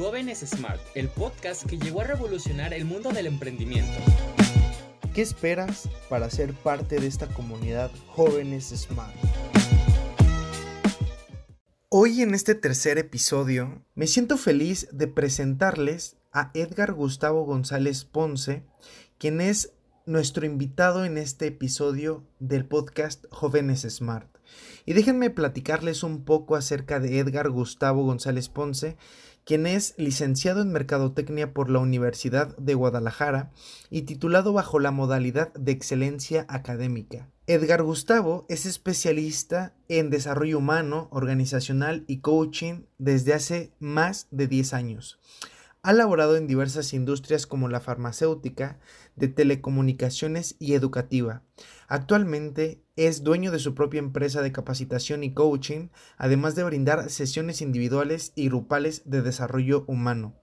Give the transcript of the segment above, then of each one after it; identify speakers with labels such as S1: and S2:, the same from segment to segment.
S1: Jóvenes Smart, el podcast que llegó a revolucionar el mundo del emprendimiento.
S2: ¿Qué esperas para ser parte de esta comunidad Jóvenes Smart? Hoy en este tercer episodio me siento feliz de presentarles a Edgar Gustavo González Ponce, quien es nuestro invitado en este episodio del podcast Jóvenes Smart. Y déjenme platicarles un poco acerca de Edgar Gustavo González Ponce, quien es licenciado en Mercadotecnia por la Universidad de Guadalajara y titulado bajo la modalidad de excelencia académica. Edgar Gustavo es especialista en desarrollo humano, organizacional y coaching desde hace más de 10 años. Ha laborado en diversas industrias como la farmacéutica, de telecomunicaciones y educativa. Actualmente es dueño de su propia empresa de capacitación y coaching, además de brindar sesiones individuales y grupales de desarrollo humano.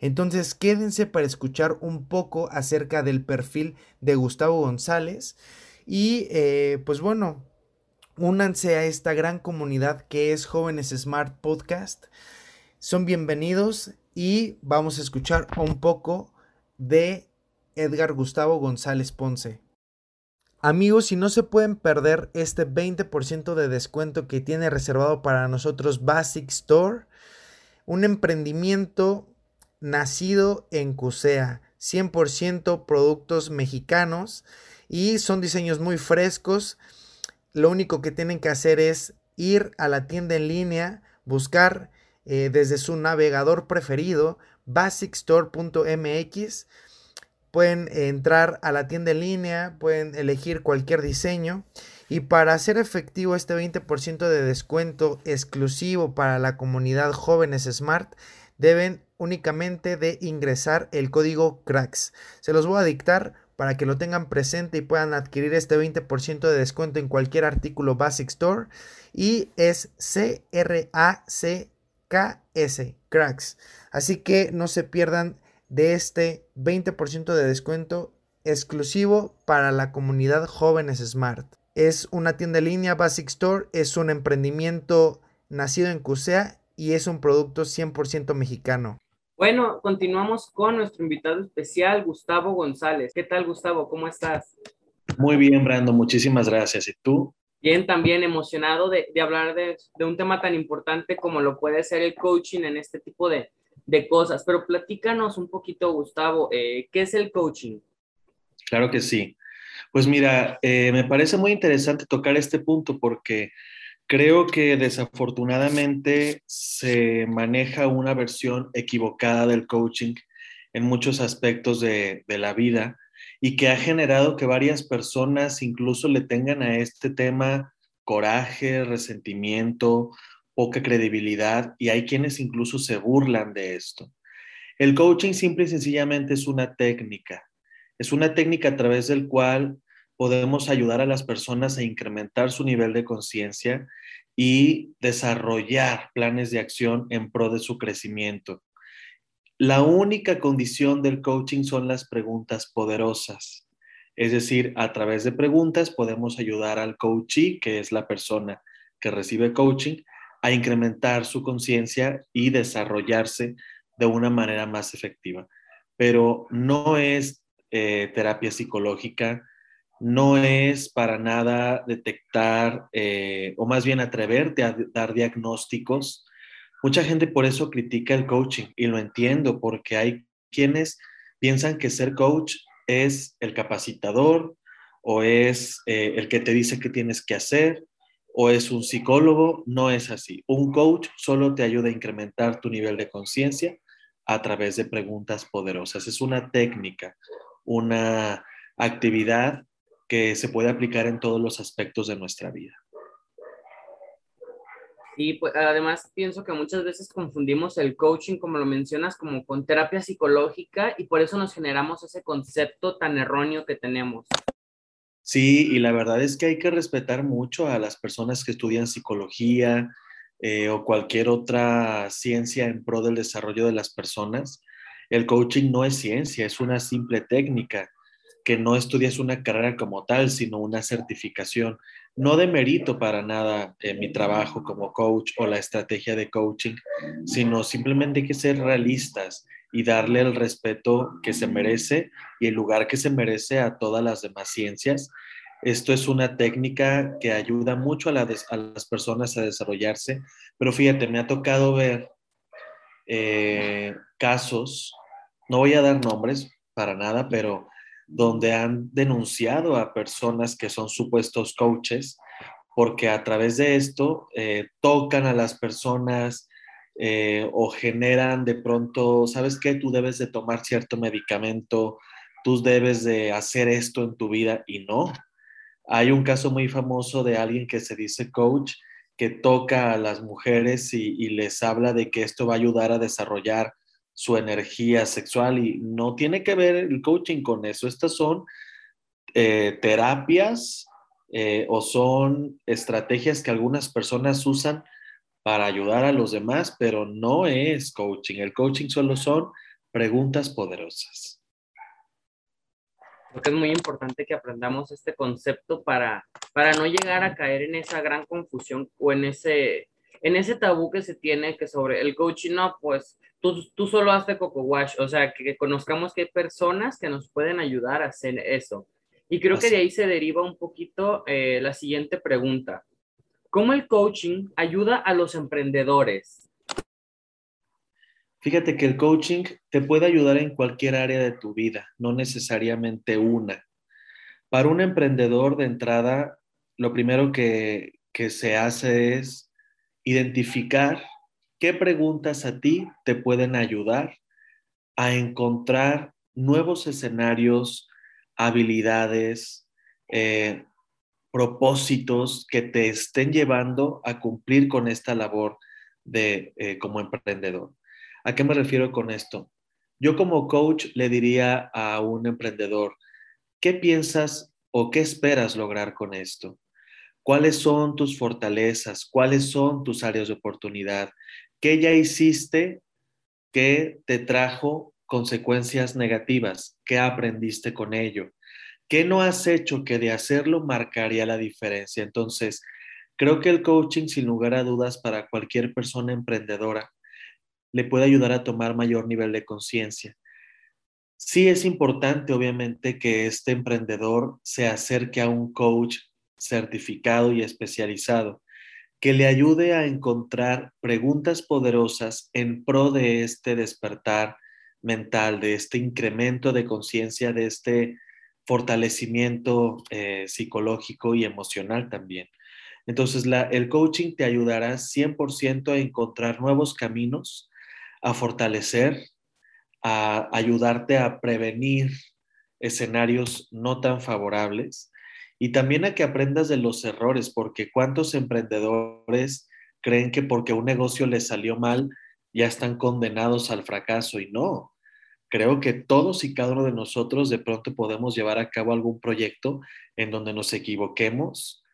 S2: Entonces quédense para escuchar un poco acerca del perfil de Gustavo González y eh, pues bueno, únanse a esta gran comunidad que es Jóvenes Smart Podcast. Son bienvenidos y vamos a escuchar un poco de Edgar Gustavo González Ponce. Amigos, si no se pueden perder este 20% de descuento que tiene reservado para nosotros Basic Store, un emprendimiento nacido en CUSEA, 100% productos mexicanos y son diseños muy frescos. Lo único que tienen que hacer es ir a la tienda en línea, buscar eh, desde su navegador preferido, basicstore.mx. Pueden entrar a la tienda en línea, pueden elegir cualquier diseño. Y para hacer efectivo este 20% de descuento exclusivo para la comunidad jóvenes Smart, deben únicamente de ingresar el código CRACKS. Se los voy a dictar para que lo tengan presente y puedan adquirir este 20% de descuento en cualquier artículo Basic Store. Y es C-R-A-C KS, cracks. Así que no se pierdan de este 20% de descuento exclusivo para la comunidad Jóvenes Smart. Es una tienda en línea Basic Store, es un emprendimiento nacido en CUSEA y es un producto 100% mexicano.
S1: Bueno, continuamos con nuestro invitado especial, Gustavo González. ¿Qué tal, Gustavo? ¿Cómo estás?
S3: Muy bien, Brando, muchísimas gracias. ¿Y tú?
S1: bien también emocionado de, hablar de, un tema tan importante como lo puede ser el coaching en este tipo de, cosas. Pero platícanos un poquito, Gustavo, eh, ¿qué es el coaching?
S3: Claro que sí. Pues mira, eh, me parece muy interesante tocar este punto porque creo que desafortunadamente se maneja una versión equivocada del coaching en muchos aspectos de, de la vida y que ha generado que varias personas incluso le tengan a este tema coraje, resentimiento, poca credibilidad y hay quienes incluso se burlan de esto. El coaching simple y sencillamente es una técnica. Es una técnica a través del cual podemos ayudar a las personas a incrementar su nivel de conciencia y desarrollar planes de acción en pro de su crecimiento. La única condición del coaching son las preguntas poderosas. Es decir, a través de preguntas podemos ayudar al coachee, que es la persona que recibe coaching, a incrementar su conciencia y desarrollarse de una manera más efectiva. Pero no es eh, terapia psicológica, no es para nada detectar eh, o más bien atreverte a dar diagnósticos Mucha gente por eso critica el coaching y lo entiendo porque hay quienes piensan que ser coach es el capacitador o es eh, el que te dice qué tienes que hacer o es un psicólogo. No es así. Un coach solo te ayuda a incrementar tu nivel de conciencia a través de preguntas poderosas. Es una técnica, una actividad que se puede aplicar en todos los aspectos de nuestra vida.
S1: Y pues, además pienso que muchas veces confundimos el coaching, como lo mencionas, como con terapia psicológica y por eso nos generamos ese concepto tan erróneo que tenemos.
S3: Sí, y la verdad es que hay que respetar mucho a las personas que estudian psicología eh, o cualquier otra ciencia en pro del desarrollo de las personas. El coaching no es ciencia, es una simple técnica. que no estudias una carrera como tal, sino una certificación. No de mérito para nada en mi trabajo como coach o la estrategia de coaching, sino simplemente que ser realistas y darle el respeto que se merece y el lugar que se merece a todas las demás ciencias. Esto es una técnica que ayuda mucho a, las personas a desarrollarse, pero fíjate, me ha tocado ver eh, casos, no voy a dar nombres para nada, pero donde han denunciado a personas que son supuestos coaches porque a través de esto eh, tocan a las personas, eh, o generan de pronto, ¿sabes qué? Tú debes de tomar cierto medicamento, tú debes de hacer esto en tu vida y no. Hay un caso muy famoso de alguien que se dice coach, que toca a las mujeres y, les habla de que esto va a ayudar a desarrollar su energía sexual y no tiene que ver el coaching con eso. Estas son eh, terapias eh, o son estrategias que algunas personas usan para ayudar a los demás, pero no es coaching. El coaching solo son preguntas poderosas.
S1: Creo que es muy importante que aprendamos este concepto para, para no llegar a caer en esa gran confusión o en ese, en ese tabú que se tiene que sobre el coaching, no, pues tú, tú solo haces coco wash, o sea, que, conozcamos que hay personas que nos pueden ayudar a hacer eso. Y creo que de ahí se deriva un poquito eh, la siguiente pregunta. ¿Cómo el coaching ayuda a los emprendedores?
S3: Fíjate que el coaching te puede ayudar en cualquier área de tu vida, no necesariamente una. Para un emprendedor de entrada, lo primero que, que se hace es identificar qué preguntas a ti te pueden ayudar a encontrar nuevos escenarios, habilidades, eh, propósitos que te estén llevando a cumplir con esta labor de eh, como emprendedor. ¿A qué me refiero con esto? Yo como coach le diría a un emprendedor, ¿qué piensas o qué esperas lograr con esto? ¿Cuáles son tus fortalezas? ¿Cuáles son tus áreas de oportunidad? ¿Qué ya hiciste que te trajo consecuencias negativas? ¿Qué aprendiste con ello? ¿Qué no has hecho que de hacerlo marcaría la diferencia? Entonces, creo que el coaching, sin lugar a dudas, para cualquier persona emprendedora, le puede ayudar a tomar mayor nivel de conciencia. Sí es importante, obviamente, que este emprendedor se acerque a un coach certificado y especializado que le ayude a encontrar preguntas poderosas en pro de este despertar mental, de este incremento de conciencia, de este fortalecimiento eh, psicológico y emocional también. Entonces, el coaching te ayudará 100% a encontrar nuevos caminos, a fortalecer, a ayudarte a prevenir escenarios no tan favorables y también a que aprendas de los errores, porque cuántos emprendedores creen que porque un negocio les salió mal, ya están condenados al fracaso y no creo que todos y cada uno de nosotros de pronto podemos llevar a cabo algún proyecto en donde nos equivoquemos.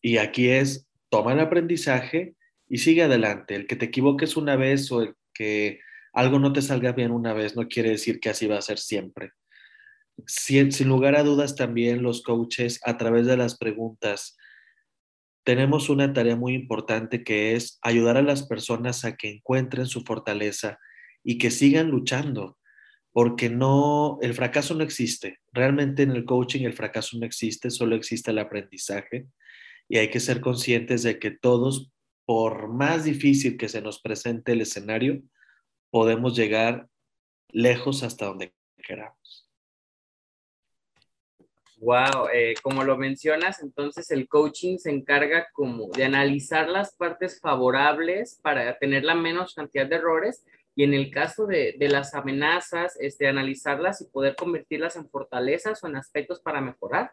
S3: Y aquí es, toma el aprendizaje y sigue adelante. El que te equivoques una vez o el que algo no te salga bien una vez no quiere decir que así va a ser siempre. Sin, sin lugar a dudas también los coaches a través de las preguntas tenemos una tarea muy importante que es ayudar a las personas a que encuentren su fortaleza y que sigan luchando porque no, el fracaso no existe. Realmente en el coaching el fracaso no existe, solo existe el aprendizaje y hay que ser conscientes de que todos, por más difícil que se nos presente el escenario, podemos llegar lejos hasta donde queramos.
S1: Wow, eh, como lo mencionas, entonces el coaching se encarga como de analizar las partes favorables para tener la menos cantidad de errores y en el caso de, las amenazas, este, analizarlas y poder convertirlas en fortalezas o en aspectos para mejorar.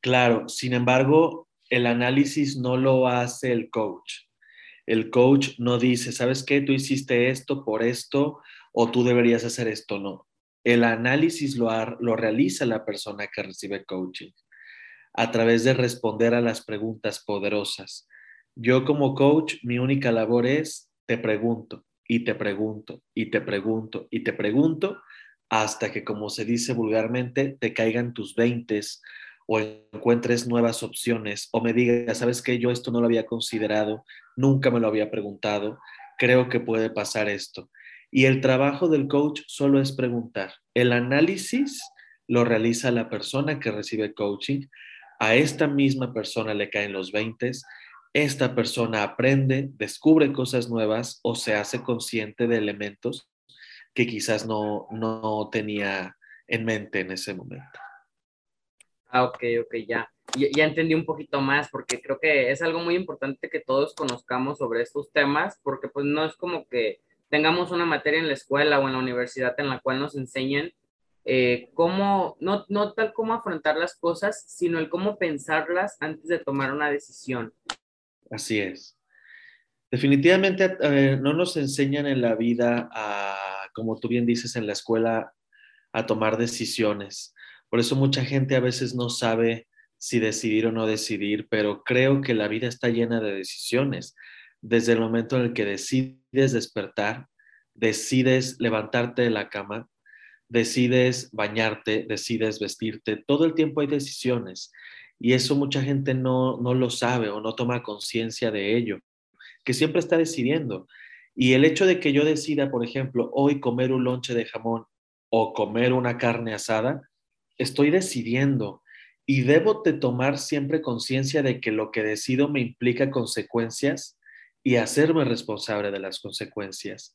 S3: Claro, sin embargo, el análisis no lo hace el coach. El coach no dice, ¿sabes qué? Tú hiciste esto por esto o tú deberías hacer esto, no. El análisis lo, lo realiza la persona que recibe coaching a través de responder a las preguntas poderosas. Yo como coach, mi única labor es, te pregunto, y te pregunto y te pregunto y te pregunto hasta que, como se dice vulgarmente, te caigan tus veintes o encuentres nuevas opciones o me digas, ¿sabes qué? Yo esto no lo había considerado, nunca me lo había preguntado, creo que puede pasar esto. Y el trabajo del coach solo es preguntar. El análisis lo realiza la persona que recibe coaching. A esta misma persona le caen los 20. Esta persona aprende, descubre cosas nuevas o se hace consciente de elementos que quizás no, no tenía en mente en ese momento.
S1: Ah, ok, ok, ya. ya. entendí un poquito más porque creo que es algo muy importante que todos conozcamos sobre estos temas porque pues no es como que tengamos una materia en la escuela o en la universidad en la cual nos enseñen eh, cómo, no, no tal cómo afrontar las cosas, sino el cómo pensarlas antes de tomar una decisión.
S3: Así es. Definitivamente no nos enseñan en la vida a, como tú bien dices, en la escuela, a tomar decisiones. Por eso mucha gente a veces no sabe si decidir o no decidir, pero creo que la vida está llena de decisiones. Desde el momento en el que decides despertar, decides levantarte de la cama, decides bañarte, decides vestirte, todo el tiempo hay decisiones y eso mucha gente no, no lo sabe o no toma conciencia de ello, que siempre está decidiendo. Y el hecho de que yo decida, por ejemplo, hoy comer un lonche de jamón o comer una carne asada, estoy decidiendo y debo de tomar siempre conciencia de que lo que decido me implica consecuencias y hacerme responsable de las consecuencias.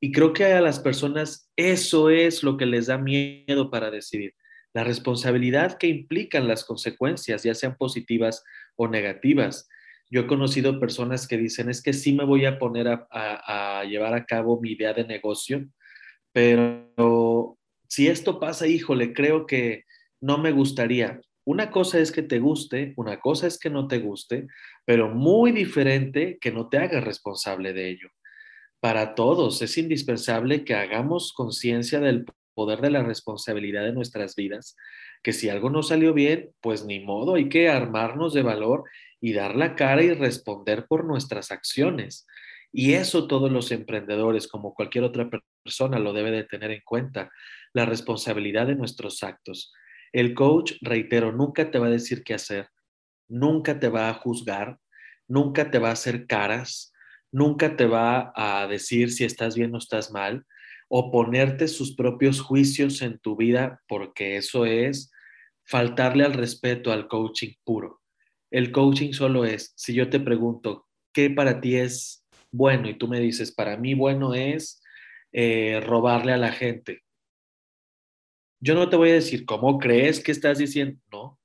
S3: Y creo que a las personas eso es lo que les da miedo para decidir, la responsabilidad que implican las consecuencias, ya sean positivas o negativas. Yo he conocido personas que dicen, es que sí me voy a poner a, llevar a cabo mi idea de negocio, pero si esto pasa, híjole, creo que no me gustaría. Una cosa es que te guste, una cosa es que no te guste, pero muy diferente que no te hagas responsable de ello para todos. Es indispensable que hagamos conciencia del poder de la responsabilidad de nuestras vidas, que si algo no salió bien, pues ni modo, hay que armarnos de valor y dar la cara y responder por nuestras acciones. Y eso todos los emprendedores, como cualquier otra persona, lo debe de tener en cuenta, la responsabilidad de nuestros actos. El coach, reitero, nunca te va a decir qué hacer, nunca te va a juzgar, nunca te va a hacer caras, nunca te va a decir si estás bien o estás mal, o ponerte sus propios juicios en tu vida, porque eso es faltarle al respeto al coaching puro. El coaching solo es, si yo te pregunto, ¿qué para ti es bueno? Y tú me dices, para mí bueno es eh, robarle a la gente. Yo no te voy a decir, ¿cómo crees que estás diciendo? No.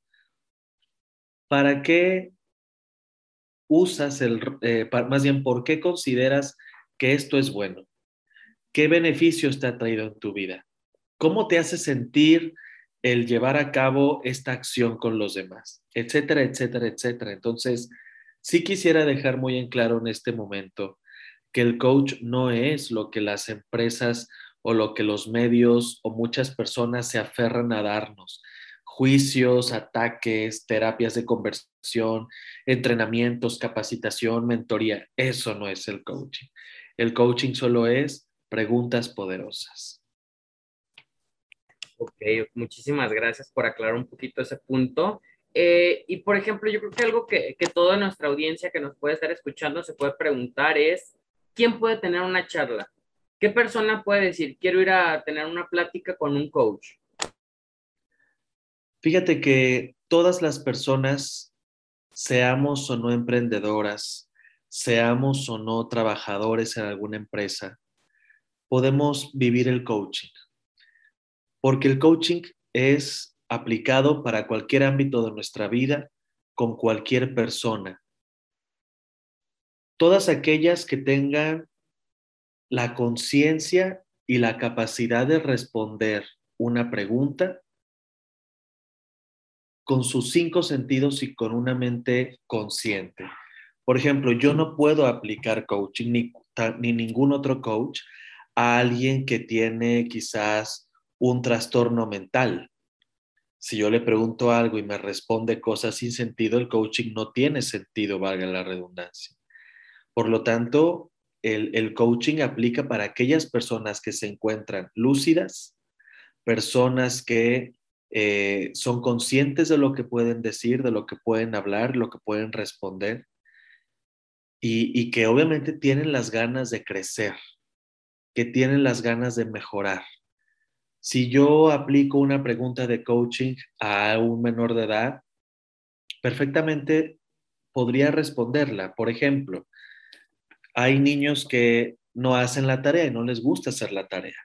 S3: ¿Para qué usas el, eh, más bien, por qué consideras que esto es bueno? ¿Qué beneficios te ha traído en tu vida? ¿Cómo te hace sentir el llevar a cabo esta acción con los demás? Etcétera, etcétera, etcétera. Entonces, sí quisiera dejar muy en claro en este momento que el coach no es lo que las empresas o lo que los medios o muchas personas se aferran a darnos juicios, ataques, terapias de conversión, entrenamientos, capacitación, mentoría. Eso no es el coaching. El coaching solo es preguntas poderosas.
S1: Ok, muchísimas gracias por aclarar un poquito ese punto. Eh, y por ejemplo, yo creo que algo que, que toda nuestra audiencia que nos puede estar escuchando se puede preguntar es, ¿quién puede tener una charla? ¿Qué persona puede decir, quiero ir a tener una plática con un coach?
S3: Fíjate que todas las personas, seamos o no emprendedoras, seamos o no trabajadores en alguna empresa, podemos vivir el coaching. Porque el coaching es aplicado para cualquier ámbito de nuestra vida, con cualquier persona. Todas aquellas que tengan la conciencia y la capacidad de responder una pregunta con sus cinco sentidos y con una mente consciente. Por ejemplo, yo no puedo aplicar coaching ni, ni ningún otro coach a alguien que tiene quizás un trastorno mental. Si yo le pregunto algo y me responde cosas sin sentido, el coaching no tiene sentido, valga la redundancia. Por lo tanto, el, el coaching aplica para aquellas personas que se encuentran lúcidas, personas que eh, son conscientes de lo que pueden decir, de lo que pueden hablar, lo que pueden responder y, y que obviamente tienen las ganas de crecer, que tienen las ganas de mejorar. Si yo aplico una pregunta de coaching a un menor de edad, perfectamente podría responderla. Por ejemplo, hay niños que no hacen la tarea y no les gusta hacer la tarea.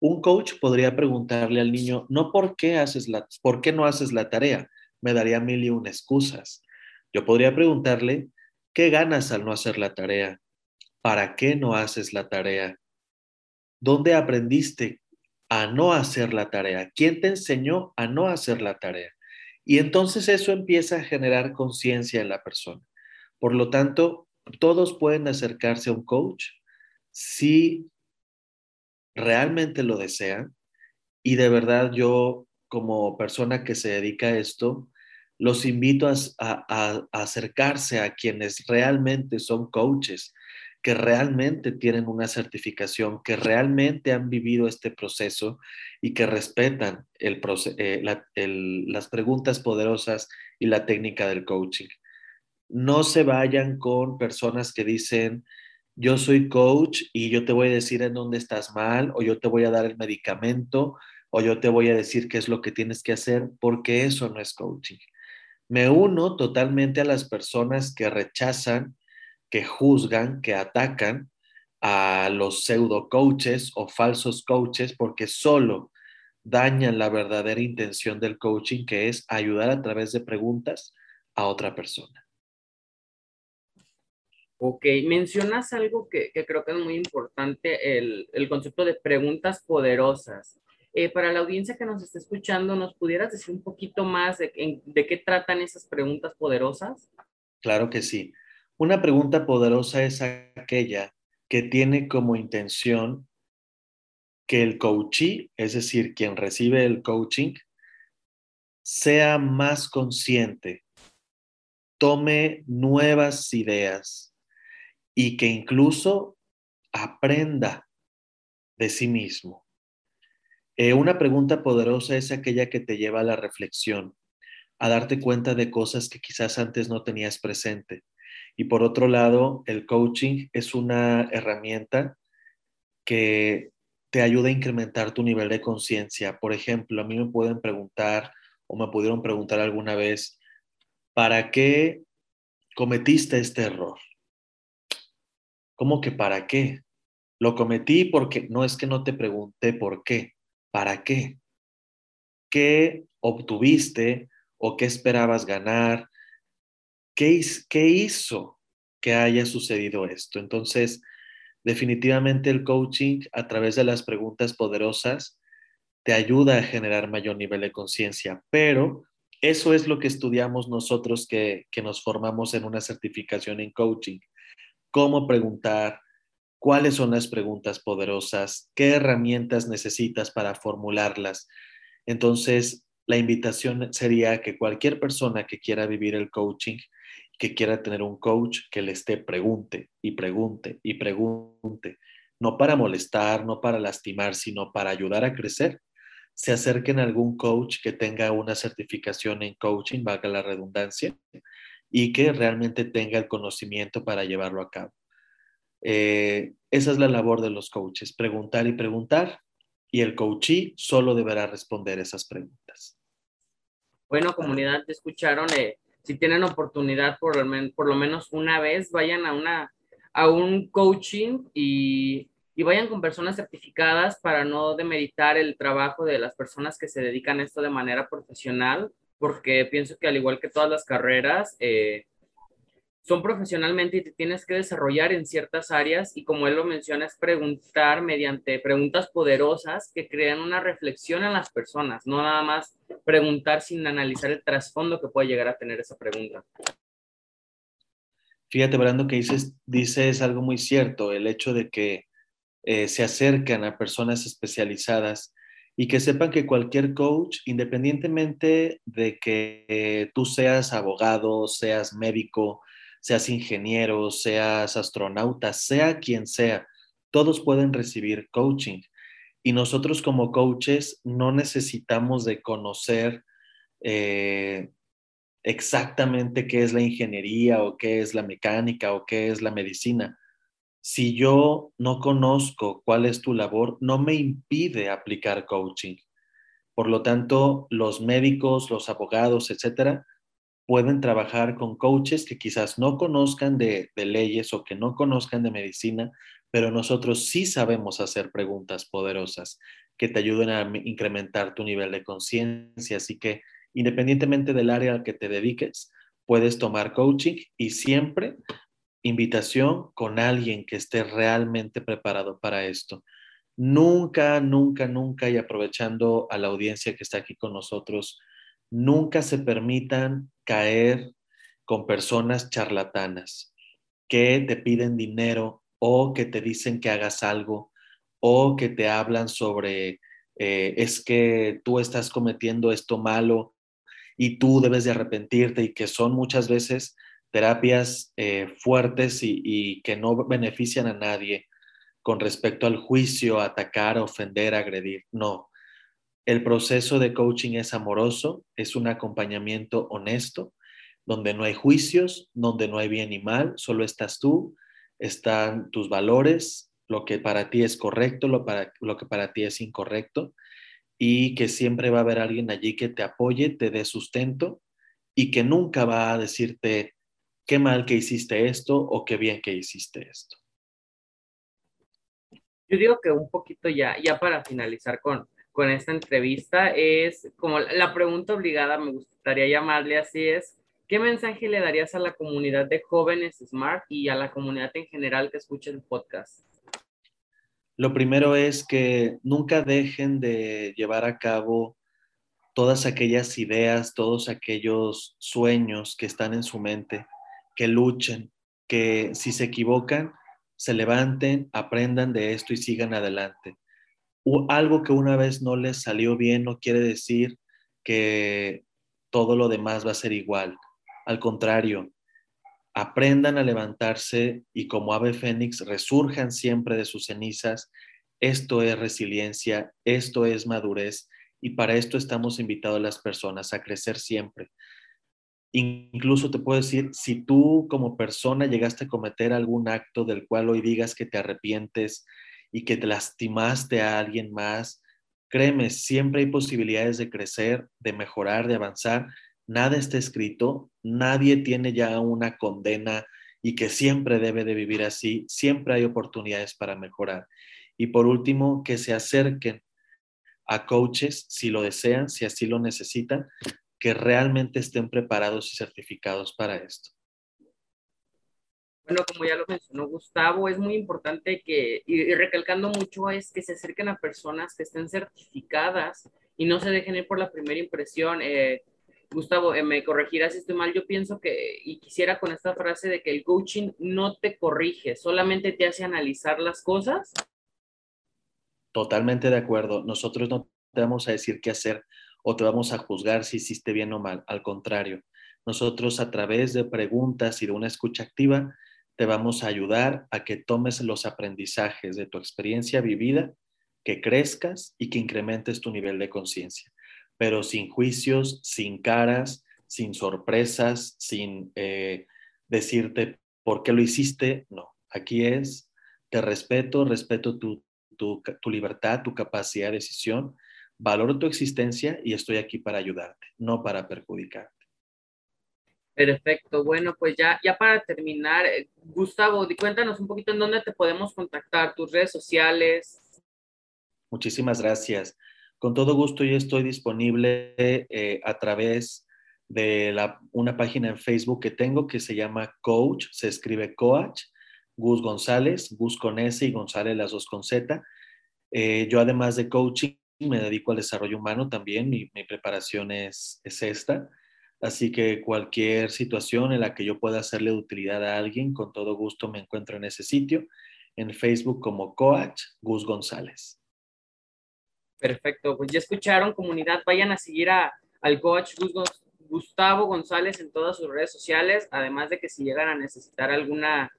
S3: Un coach podría preguntarle al niño, no por qué, por qué no haces la tarea, me daría mil y una excusas. Yo podría preguntarle, ¿qué ganas al no hacer la tarea? ¿Para qué no haces la tarea? ¿Dónde aprendiste a no hacer la tarea? ¿Quién te enseñó a no hacer la tarea? Y entonces eso empieza a generar conciencia en la persona. Por lo tanto, todos pueden acercarse a un coach si realmente lo desean y de verdad yo como persona que se dedica a esto, los invito a, acercarse a quienes realmente son coaches, que realmente tienen una certificación, que realmente han vivido este proceso y que respetan eh, las preguntas poderosas y la técnica del coaching. No se vayan con personas que dicen, yo soy coach y yo te voy a decir en dónde estás mal o yo te voy a dar el medicamento o yo te voy a decir qué es lo que tienes que hacer, porque eso no es coaching. Me uno totalmente a las personas que rechazan, que juzgan, que atacan a los pseudo coaches o falsos coaches porque solo dañan la verdadera intención del coaching, que es ayudar a través de preguntas a otra persona.
S1: Ok, mencionas algo que, creo que es muy importante, el, concepto de preguntas poderosas. Eh, para la audiencia que nos está escuchando, ¿nos pudieras decir un poquito más de, de qué tratan esas preguntas poderosas?
S3: Claro que sí. Una pregunta poderosa es aquella que tiene como intención que el coachee, es decir, quien recibe el coaching, sea más consciente, tome nuevas ideas, y que incluso aprenda de sí mismo. Eh, una pregunta poderosa es aquella que te lleva a la reflexión, a darte cuenta de cosas que quizás antes no tenías presente. Y por otro lado, el coaching es una herramienta que te ayuda a incrementar tu nivel de conciencia. Por ejemplo, a mí me pueden preguntar o me pudieron preguntar alguna vez, ¿para qué cometiste este error? ¿Cómo que para qué? Lo cometí porque no es que no te pregunté por qué, ¿para qué? ¿Qué obtuviste o qué esperabas ganar? ¿Qué, hizo que haya sucedido esto? Entonces, definitivamente el coaching a través de las preguntas poderosas te ayuda a generar mayor nivel de conciencia, pero eso es lo que estudiamos nosotros que, que nos formamos en una certificación en coaching cómo preguntar, cuáles son las preguntas poderosas, qué herramientas necesitas para formularlas. Entonces, la invitación sería que cualquier persona que quiera vivir el coaching, que quiera tener un coach, que le esté pregunte y pregunte y pregunte, no para molestar, no para lastimar, sino para ayudar a crecer. Se acerquen a algún coach que tenga una certificación en coaching, valga la redundancia, y que realmente tenga el conocimiento para llevarlo a cabo. Eh, esa es la labor de los coaches, preguntar y preguntar, y el coachee solo deberá responder esas preguntas.
S1: Bueno, comunidad, te escucharon. Eh, si tienen oportunidad, por, por lo menos una vez, vayan a, una, a un coaching y, y vayan con personas certificadas para no demeritar el trabajo de las personas que se dedican a esto de manera profesional porque pienso que al igual que todas las carreras, eh, son profesionalmente y te tienes que desarrollar en ciertas áreas y como él lo menciona, es preguntar mediante preguntas poderosas que crean una reflexión en las personas, no nada más preguntar sin analizar el trasfondo que puede llegar a tener esa pregunta.
S3: Fíjate, Brando, que dices, dices algo muy cierto, el hecho de que eh, se acercan a personas especializadas y que sepan que cualquier coach, independientemente de que tú seas abogado, seas médico, seas ingeniero, seas astronauta, sea quien sea, todos pueden recibir coaching. Y nosotros como coaches no necesitamos de conocer eh, exactamente qué es la ingeniería o qué es la mecánica o qué es la medicina. Si yo no conozco cuál es tu labor, no me impide aplicar coaching. Por lo tanto, los médicos, los abogados, etcétera, pueden trabajar con coaches que quizás no conozcan de, leyes o que no conozcan de medicina, pero nosotros sí sabemos hacer preguntas poderosas que te ayuden a incrementar tu nivel de conciencia. Así que independientemente del área al que te dediques, puedes tomar coaching y siempre invitación con alguien que esté realmente preparado para esto. Nunca, nunca, nunca, y aprovechando a la audiencia que está aquí con nosotros, nunca se permitan caer con personas charlatanas que te piden dinero o que te dicen que hagas algo o que te hablan sobre eh, es que tú estás cometiendo esto malo y tú debes de arrepentirte y que son muchas veces terapias eh, fuertes y, y, que no benefician a nadie con respecto al juicio, atacar, ofender, agredir. No. El proceso de coaching es amoroso, es un acompañamiento honesto, donde no hay juicios, donde no hay bien y mal, solo estás tú, están tus valores, lo que para ti es correcto, lo, para, lo que para ti es incorrecto, y que siempre va a haber alguien allí que te apoye, te dé sustento y que nunca va a decirte qué mal que hiciste esto o qué bien que hiciste esto.
S1: Yo digo que un poquito ya, ya para finalizar con, con esta entrevista, es como la pregunta obligada, me gustaría llamarle así, es, ¿qué mensaje le darías a la comunidad de jóvenes Smart y a la comunidad en general que escucha el podcast?
S3: Lo primero es que nunca dejen de llevar a cabo todas aquellas ideas, todos aquellos sueños que están en su mente, que luchen, que si se equivocan, se levanten, aprendan de esto y sigan adelante. Algo que una vez no les salió bien no quiere decir que todo lo demás va a ser igual. Al contrario, aprendan a levantarse y como ave fénix resurjan siempre de sus cenizas. Esto es resiliencia, esto es madurez y para esto estamos invitados las personas a crecer siempre. Incluso te puedo decir, si tú como persona llegaste a cometer algún acto del cual hoy digas que te arrepientes y que te lastimaste a alguien más, créeme, siempre hay posibilidades de crecer, de mejorar, de avanzar nada está escrito, nadie tiene ya una condena y que siempre debe de vivir así, siempre hay oportunidades para mejorar. Y por último, que se acerquen a coaches si lo desean, si así lo necesitan, que realmente estén preparados y certificados para esto.
S1: Bueno, como ya lo mencionó Gustavo, es muy importante que, y, recalcando mucho, es que se acerquen a personas que estén certificadas y no se dejen ir por la primera impresión. Eh, Gustavo, eh, me corregirás si estoy mal, yo pienso que, y quisiera con esta frase de que el coaching no te corrige, solamente te hace analizar las cosas.
S3: Totalmente de acuerdo. Nosotros no te vamos a decir qué hacer o te vamos a juzgar si hiciste bien o mal. Al contrario, nosotros a través de preguntas y de una escucha activa te vamos a ayudar a que tomes los aprendizajes de tu experiencia vivida, que crezcas y que incrementes tu nivel de conciencia pero sin juicios, sin caras, sin sorpresas, sin eh, decirte por qué lo hiciste. No, aquí es, te respeto, respeto tu, tu, tu libertad, tu capacidad de decisión, valoro tu existencia y estoy aquí para ayudarte, no para perjudicarte.
S1: Perfecto. Bueno, pues ya, ya para terminar, eh, Gustavo, cuéntanos un poquito en dónde te podemos contactar, tus redes sociales.
S3: Muchísimas gracias. Con todo gusto yo estoy disponible eh, a través de una página en Facebook que tengo que se llama Coach, se escribe Coach, Gus González, Gus con S y González las dos con Z. Eh, yo además de coaching me dedico al desarrollo humano también, mi, mi preparación es, es esta. Así que cualquier situación en la que yo pueda hacerle utilidad a alguien, con todo gusto me encuentro en ese sitio, en Facebook como Coach Gus González.
S1: Perfecto, pues ya escucharon comunidad, vayan a seguir a, al coach Gustavo González en todas sus redes sociales, además de que si llegan a necesitar alguna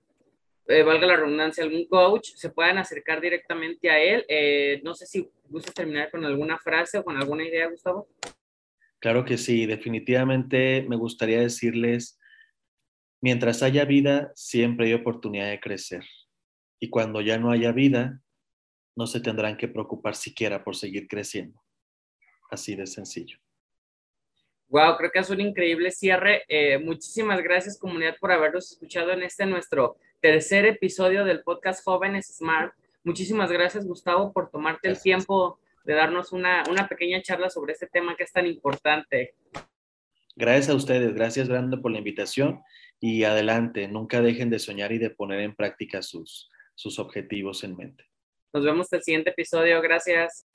S1: eh, valga la redundancia, algún coach, se puedan acercar directamente a él. Eh, no sé si gustas terminar con alguna frase o con alguna idea, Gustavo.
S3: Claro que sí, definitivamente me gustaría decirles, mientras haya vida, siempre hay oportunidad de crecer. Y cuando ya no haya vida, no se tendrán que preocupar siquiera por seguir creciendo. Así de sencillo.
S1: Wow, creo que es un increíble cierre. Eh, muchísimas gracias comunidad por habernos escuchado en este nuestro tercer episodio del podcast Jóvenes Smart. Muchísimas gracias Gustavo por tomarte el tiempo de darnos una, una pequeña charla sobre este tema que es tan importante.
S3: Gracias a ustedes, gracias Brando por la invitación y adelante, nunca dejen de soñar y de poner en práctica sus, sus objetivos en mente.
S1: Nos vemos en el siguiente episodio, gracias.